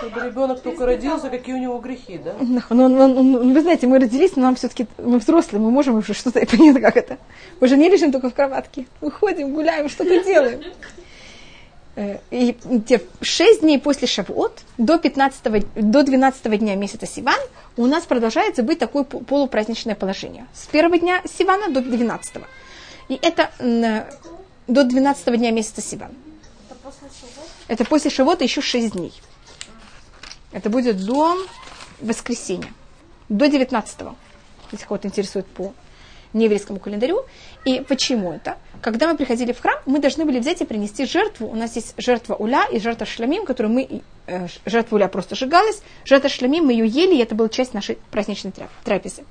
Когда ребенок только родился, какие у него грехи, да? Ну, ну, ну, ну, вы знаете, мы родились, но нам все-таки, мы взрослые, мы можем уже что-то, понятно, как это. Мы же не лежим только в кроватке. Мы ходим, гуляем, что-то делаем. Э, и те шесть дней после Шавуот до, 15, до 12 дня месяца Сиван у нас продолжается быть такое полупраздничное положение. С первого дня Сивана до 12. И это до 12 дня месяца Сиван. Это после Шавота еще шесть дней. Это будет до воскресенья, до 19-го, если кого-то интересует по нееврейскому календарю. И почему это? Когда мы приходили в храм, мы должны были взять и принести жертву. У нас есть жертва уля и жертва шламим, которую мы... Э, жертва уля просто сжигалась, жертва шламим мы ее ели, и это была часть нашей праздничной трапезы.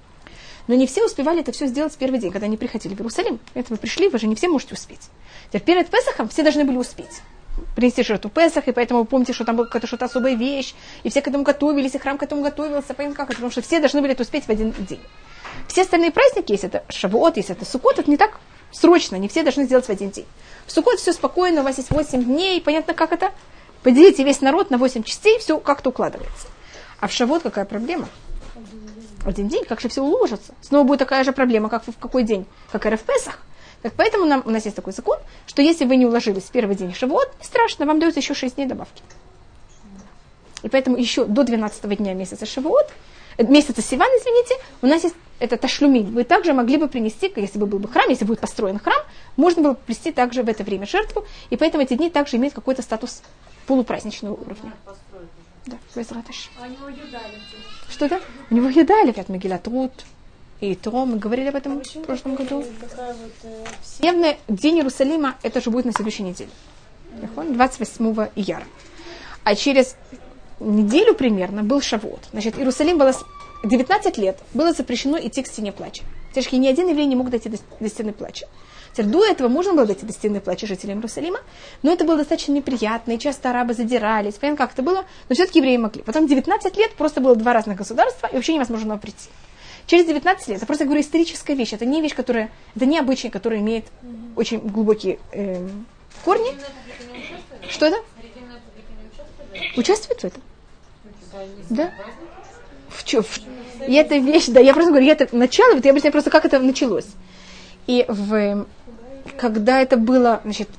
Но не все успевали это все сделать в первый день, когда они приходили в Иерусалим. Это вы пришли, вы же не все можете успеть. Теперь перед Песохом все должны были успеть принести жертву Песах, и поэтому помните, что там была какая-то что-то особая вещь, и все к этому готовились, и храм к этому готовился, понятно как это, потому что все должны были это успеть в один день. Все остальные праздники, если это Шавуот, если это Сукот, это не так срочно, не все должны сделать в один день. В Сукот все спокойно, у вас есть 8 дней, понятно как это, поделите весь народ на 8 частей, все как-то укладывается. А в Шавот какая проблема? Один день, как же все уложится? Снова будет такая же проблема, как в какой день? Как и в Песах. Так поэтому нам, у нас есть такой закон, что если вы не уложились в первый день Шавуот, не страшно, вам дается еще 6 дней добавки. И поэтому еще до 12 дня месяца Шавуот, э, месяца Сиван, извините, у нас есть это ташлюмин. Вы также могли бы принести, если бы был бы храм, если будет построен храм, можно было бы принести также в это время жертву, и поэтому эти дни также имеют какой-то статус полупраздничного уровня. Да, А у него едали. Что это? У него едали, как Мегилатрут, и то мы говорили об этом в прошлом году. Дневный день Иерусалима, это же будет на следующей неделе. 28 ияра. А через неделю примерно был Шавуот. Значит, Иерусалим было 19 лет, было запрещено идти к стене плача. Тяжкий ни один еврей не мог дойти до, до стены плача. Теперь до этого можно было дойти до стены плача жителям Иерусалима, но это было достаточно неприятно, и часто арабы задирались, понятно, как это было, но все-таки евреи могли. Потом 19 лет просто было два разных государства, и вообще невозможно было прийти. Через 19 лет, это просто, говорю, историческая вещь, это не вещь, которая, это не обычай, который имеет очень глубокие э, корни. Что это? Участвует в этом? Да. В, в, и эта вещь, да, я просто говорю, я это начало, вот я объясняю просто, как это началось. И в, когда это было, значит,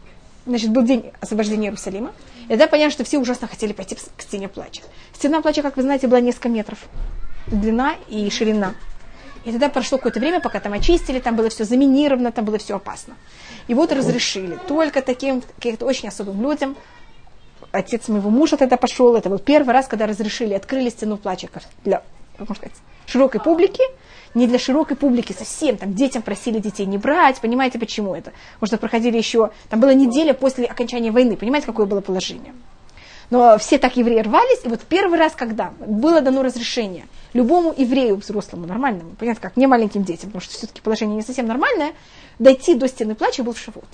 значит, был день освобождения Иерусалима, и тогда понятно, что все ужасно хотели пойти к стене плача. Стена плача, как вы знаете, была несколько метров длина и ширина. И тогда прошло какое-то время, пока там очистили, там было все заминировано, там было все опасно. И вот разрешили только таким каким-то очень особым людям. Отец моего мужа тогда пошел, это был первый раз, когда разрешили, открыли стену плача для, можно сказать, широкой публики, не для широкой публики совсем, там детям просили детей не брать, понимаете, почему это? Может, проходили еще, там была неделя после окончания войны, понимаете, какое было положение? Но все так евреи рвались, и вот первый раз, когда было дано разрешение любому еврею взрослому, нормальному, понятно как, не маленьким детям, потому что все-таки положение не совсем нормальное, дойти до стены плача был в Шавот.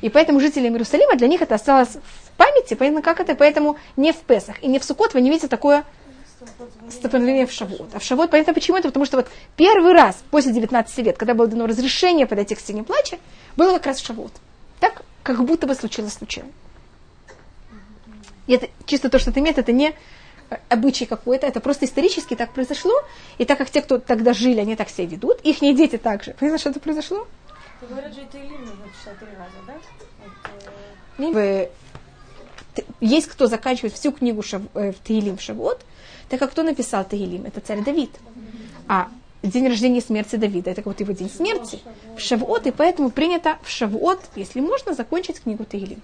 И поэтому жителям Иерусалима для них это осталось в памяти, понятно как это, поэтому не в Песах и не в Сукот вы не видите такое столкновение в Шавот. А в Шавот, понятно почему это, потому что вот первый раз после 19 лет, когда было дано разрешение подойти к стене плача, было как раз в Шавот. Так, как будто бы случилось случайно. И это чисто то, что ты имеешь, это не обычай какой-то, это просто исторически так произошло, и так как те, кто тогда жили, они так себя ведут, их дети также. Понимаешь, что это произошло? Говорят же, это три раза, да? Это... Есть кто заканчивает всю книгу Шав... Э, в Таилим в Шавот, так как кто написал Таилим? Это царь Давид. А день рождения и смерти Давида, это вот его день смерти, в Шавот, и поэтому принято в Шавот, если можно, закончить книгу Таилим.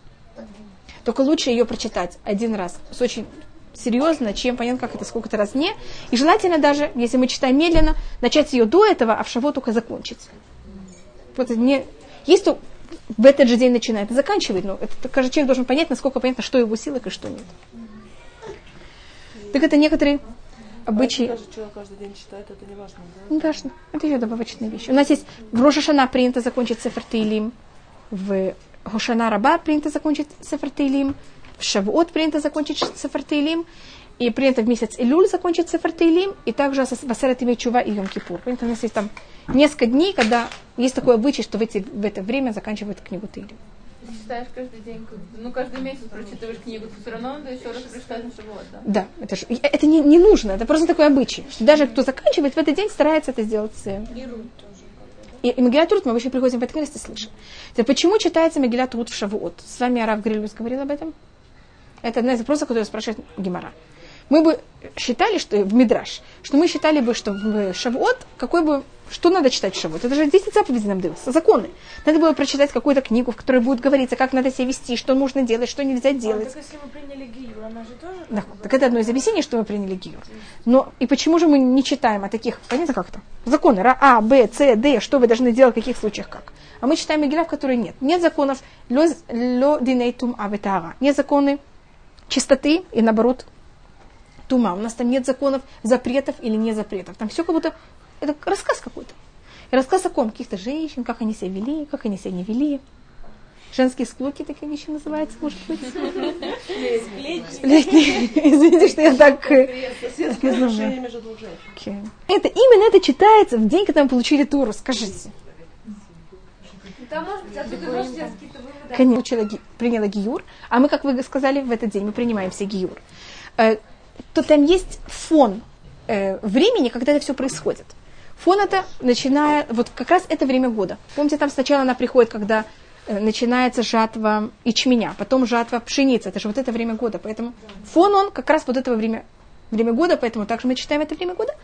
Только лучше ее прочитать один раз с очень серьезно, чем понятно, как это сколько-то раз не. И желательно даже, если мы читаем медленно, начать ее до этого, а в шавот только закончить. Вот не... Есть то в этот же день начинает и. Но это, каждый человек должен понять, насколько понятно, что его силах и что нет. Так это некоторые обычаи. Даже человек каждый день читает, это не важно, да? Не важно. Это ее добавочные вещи. У нас есть в Рошашана принято закончить Сефер Тейлим, в Хошана Раба принято закончить Сефер Тейлим, в Шавуот принято закончить Сефер Тейлим, и принято в месяц Илюль закончить Сефер Тейлим, и также в Асерет Чува и Йом Кипур. Принято у нас есть там несколько дней, когда есть такой обычай, что в, эти, в это время заканчивают книгу Тейлим. Читаешь каждый день, ну каждый месяц прочитываешь книгу, то все равно надо еще раз прочитать на Шавуот, да? Да, это, ж- это не, не нужно, это просто такой обычай. Что даже кто заканчивает в этот день, старается это сделать. э, И, и Магилат Рут, мы обычно приходим в этот место и слышим. Теперь, почему читается Магилат Рут в Шавуот? С вами Арав Грилюс говорил об этом. Это одна из вопросов, которые спрашивает Гемора. Мы бы считали, что в Мидраш, что мы считали бы, что в Шавуот, какой бы, что надо читать в Шавуот? Это же 10 заповедей нам даются, законы. Надо было прочитать какую-то книгу, в которой будет говориться, как надо себя вести, что нужно делать, что нельзя А, делать. так если мы приняли Гиюр, она же тоже... Да, так это одно из объяснений, что мы приняли Гиюр. Но и почему же мы не читаем о таких, понятно как-то? Законы, Ра, А, Б, С, Д, что вы должны делать, в каких случаях как. А мы читаем Мегилlah, в которой нет. Нет законов ло, ло динейтум аветара. Нет законы чистоты и наоборот тума. У нас там нет законов запретов или не запретов. Там все как будто, это рассказ какой-то. И рассказ о ком? Каких-то женщин, как они себя вели, как они себя не вели. Женские склоки такие вещи называются, может быть. Сплетни. Извините, что я так... э. Это именно это читается в день, когда мы получили Туру, скажите. Там, может быть, оттуда можно сделать какие-то выводы. Конечно, приняла Гиюр, а мы, как вы сказали, в этот день мы принимаем все Гиюр. То там есть фон э, времени, когда это все происходит. Фон это начиная, вот как раз это время года. Помните, там сначала она приходит, когда э, начинается жатва ячменя, потом жатва пшеницы. Это же вот это время года. Поэтому фон он как раз вот этого время, время года, поэтому также мы читаем это время года.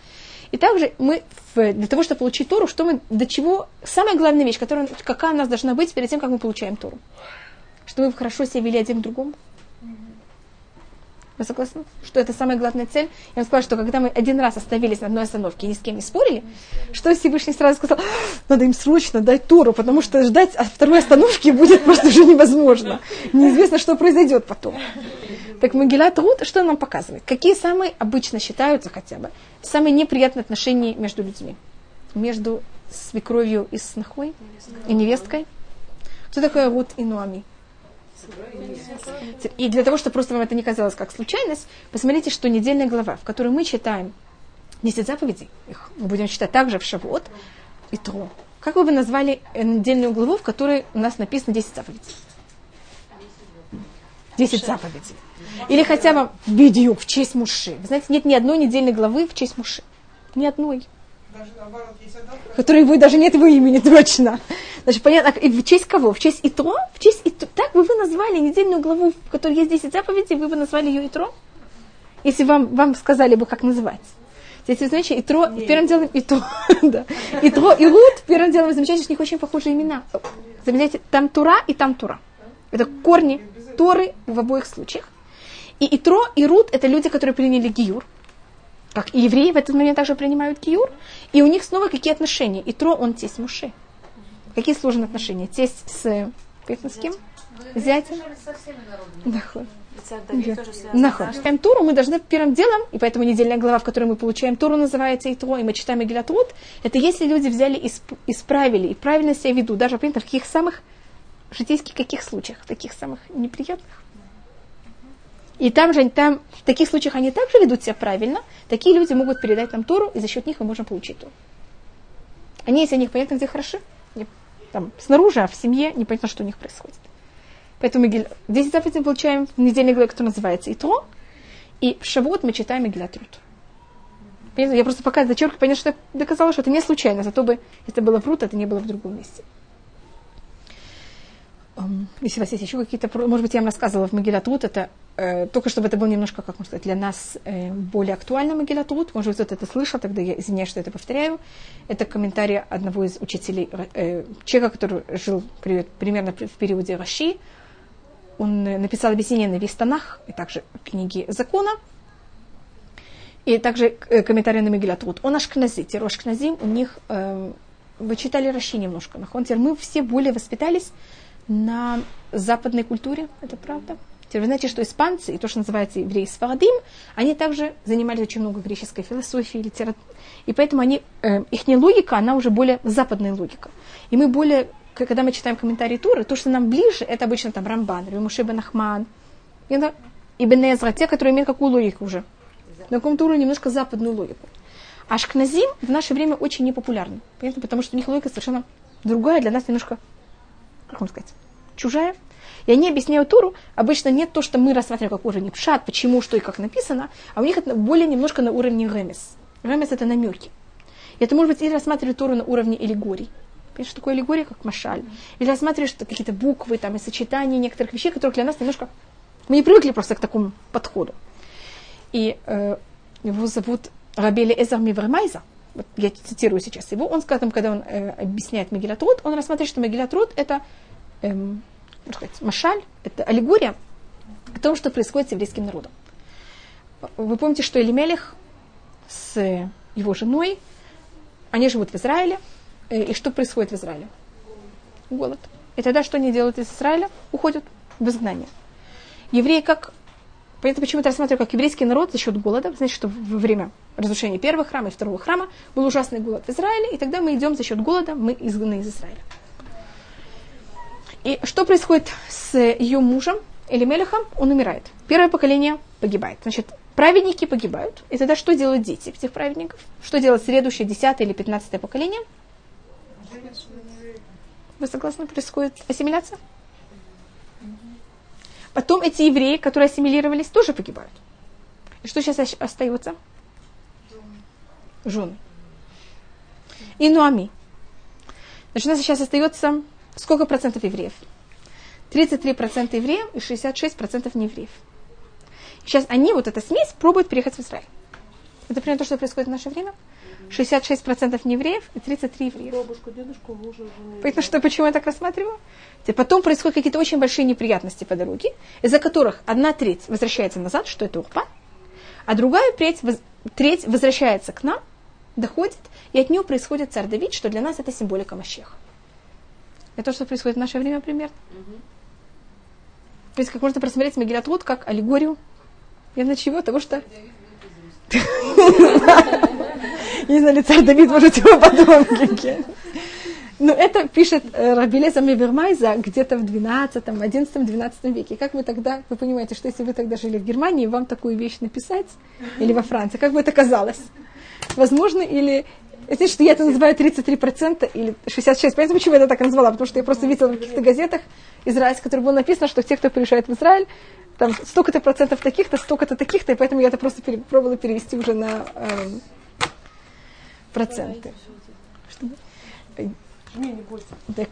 И также мы, в- для того, чтобы получить Тору, что мы, до чего, самая главная вещь, которая, какая у нас должна быть перед тем, как мы получаем Тору. Что мы хорошо себя вели один к другому. Вы согласны? Что это самая главная цель? Я вам сказала, что когда мы один раз остановились на одной остановке и ни с кем не спорили, что Всевышний сразу сказал, «А, надо им срочно дать Тору, потому что ждать от второй остановки будет просто уже невозможно. Неизвестно, что произойдет потом. Так Магилат Рут, что нам показывает? Какие самые обычно считаются хотя бы самые неприятные отношения между людьми? Между свекровью и снохой и невесткой? Кто такое Рут и Нуами? И для того, чтобы просто вам это не казалось как случайность, посмотрите, что недельная глава, в которой мы читаем 10 заповедей, их мы будем читать также в Шавуот и Тро. Как вы бы назвали э, недельную главу, в которой у нас написано 10 заповедей? 10 заповедей. Или хотя бы Бедюк в честь Муши. Вы знаете, нет ни одной недельной главы в честь Муши. Ни одной. Которой вы даже нет его имени точно. Значит, понятно, и в честь кого? В честь Итро? В честь Итро? Так вы бы назвали недельную главу, в которой есть 10 заповедей, вы бы назвали ее Итро? Если вам, вам сказали бы, как называть. Здесь, вы знаете, Итро, первым делом Итро, да. Итро и Рут, первым делом вы замечаете, что у них очень похожие имена. Замечаете, там Тура и там Тура. Это корни Торы в обоих случаях. И Итро и Рут это люди, которые приняли Гиюр. Как и евреи в этот момент также принимают Гиюр. И у них снова какие отношения? Итро, он тесть Муше. Какие сложные отношения? Тесть с, понятно, с кем? Зятем? Народами. Нахуй. Читаем Туру, мы должны первым делом, и поэтому недельная глава, в которой мы получаем Туру, называется Итро, и мы читаем Игилат Рут, это если люди взяли и исп- исправили, и правильно себя ведут, даже принято в каких самых житейских каких случаях, в таких самых неприятных. И там же, там, в таких случаях они также ведут себя правильно, такие люди могут передать нам Туру, и за счет них мы можем получить Туру. Они, если о них понятно, где хороши, там, снаружи, а в семье непонятно, что у них происходит. Поэтому Мегиль... 10 заповедей мы получаем в недельной главе, которая называется Итро. И в Шавуот мы читаем Мегилат Рут. Я просто пока зачеркиваю, понятно, что я доказала, что это не случайно. Зато бы это было в Рут, это не было в другом месте. Если у вас есть еще какие-то... Может быть, я вам рассказывала в Магилат Рут, это э, только чтобы это было немножко, как можно сказать, для нас э, более актуально Магилат Рут. Может быть, кто-то это слышал, тогда я извиняюсь, что это повторяю. Это комментарий одного из учителей, э, человека, который жил при- примерно в периоде Раши. Он э, написал объяснение на весь Танах, и также книги закона. И также э, комментарий на Мегилат Рут. Он ашкнази, те ашкназим, у них э, вы читали Раши немножко. нахон. Теперь мы все более воспитались на западной культуре, это правда. Теперь вы знаете, что испанцы, и то, что называется евреи Сфарадим, они также занимались очень много греческой философии, литературы. И поэтому они, э, их логика, она уже более западная логика. И мы более, когда мы читаем комментарии Туры, то, что нам ближе, это обычно там Рамбан, Ремуше бен Ахман, и Ибн Эзра, те, которые имеют какую логику уже. На каком-то уровне немножко западную логику. А шкназим в наше время очень непопулярны. Понятно? Потому что у них логика совершенно другая, для нас немножко, как вам сказать, чужая. И они объясняют Туру, обычно нет то, что мы рассматриваем как уровень пшат, почему, что и как написано, а у них это более немножко на уровне ремес. Ремес это намеки. И это может быть или рассматривать Туру на уровне аллегорий. Понимаешь, что такое аллегория, как машаль. Или рассматриваешь какие-то буквы там, и сочетания некоторых вещей, которые для нас немножко... Мы не привыкли просто к такому подходу. И э, его зовут Рабели Эзар Мивермайза. Вот я цитирую сейчас его. Он сказал, когда он э, объясняет Мегилат Руд, он рассматривает, что Мегилат Руд это эм, сказать, машаль, это аллегория о том, что происходит с еврейским народом. Вы помните, что Элимелех с его женой, они живут в Израиле, э, и что происходит в Израиле? Голод. И тогда что они делают из Израиля? Уходят в изгнание. Евреи как... Понятно, почему это рассматривают как еврейский народ за счет голода. Значит, что во время разрушения первого храма и второго храма был ужасный голод в Израиле, и тогда мы идем за счет голода, мы изгнаны из Израиля. И что происходит с ее мужем, Элимелехом? Он умирает. Первое поколение погибает. Значит, праведники погибают. И тогда что делают дети этих праведников? Что делает следующее, десятое или пятнадцатое поколение? Вы согласны? Происходит ассимиляция? Потом эти евреи, которые ассимилировались, тоже погибают. И что сейчас остается? Жены. И Нуами. Значит, у нас сейчас остается сколько процентов евреев? 33% евреев и 66% неевреев. Сейчас они, вот эта смесь, пробуют переехать в Израиль. Это примерно то, что происходит в наше время. 66% неевреев и 33 евреев. Бабушка, дедушка, мужа, жены. Понятно, что, почему я так рассматриваю? И потом происходят какие-то очень большие неприятности по дороге, из-за которых одна треть возвращается назад, что это Ухпа, а другая треть, треть возвращается к нам, доходит, и от нее происходит царь Давид, что для нас это символика Мащеха. Это то, что происходит в наше время примерно. То есть как можно просмотреть Мегилат Руд как аллегорию. Я знаю чего? Того, что... Не знаю, царь Давид, может, его потомки. Ну, это пишет э, Рабелеза Мевермайза где-то в 12, 11, 12 веке. Как вы тогда, вы понимаете, что если вы тогда жили в Германии, вам такую вещь написать, или во Франции, как бы это казалось? Возможно, или... Знаете, что я это называю 33% или 66%. Понимаете, почему я это так назвала? Потому что я просто видела в каких-то газетах израильских, которые было написано, что те, кто приезжает в Израиль, там столько-то процентов таких-то, столько-то таких-то, и поэтому я это просто пробовала перевести уже на эм, проценты. Чтобы- Не, не бойся. Да,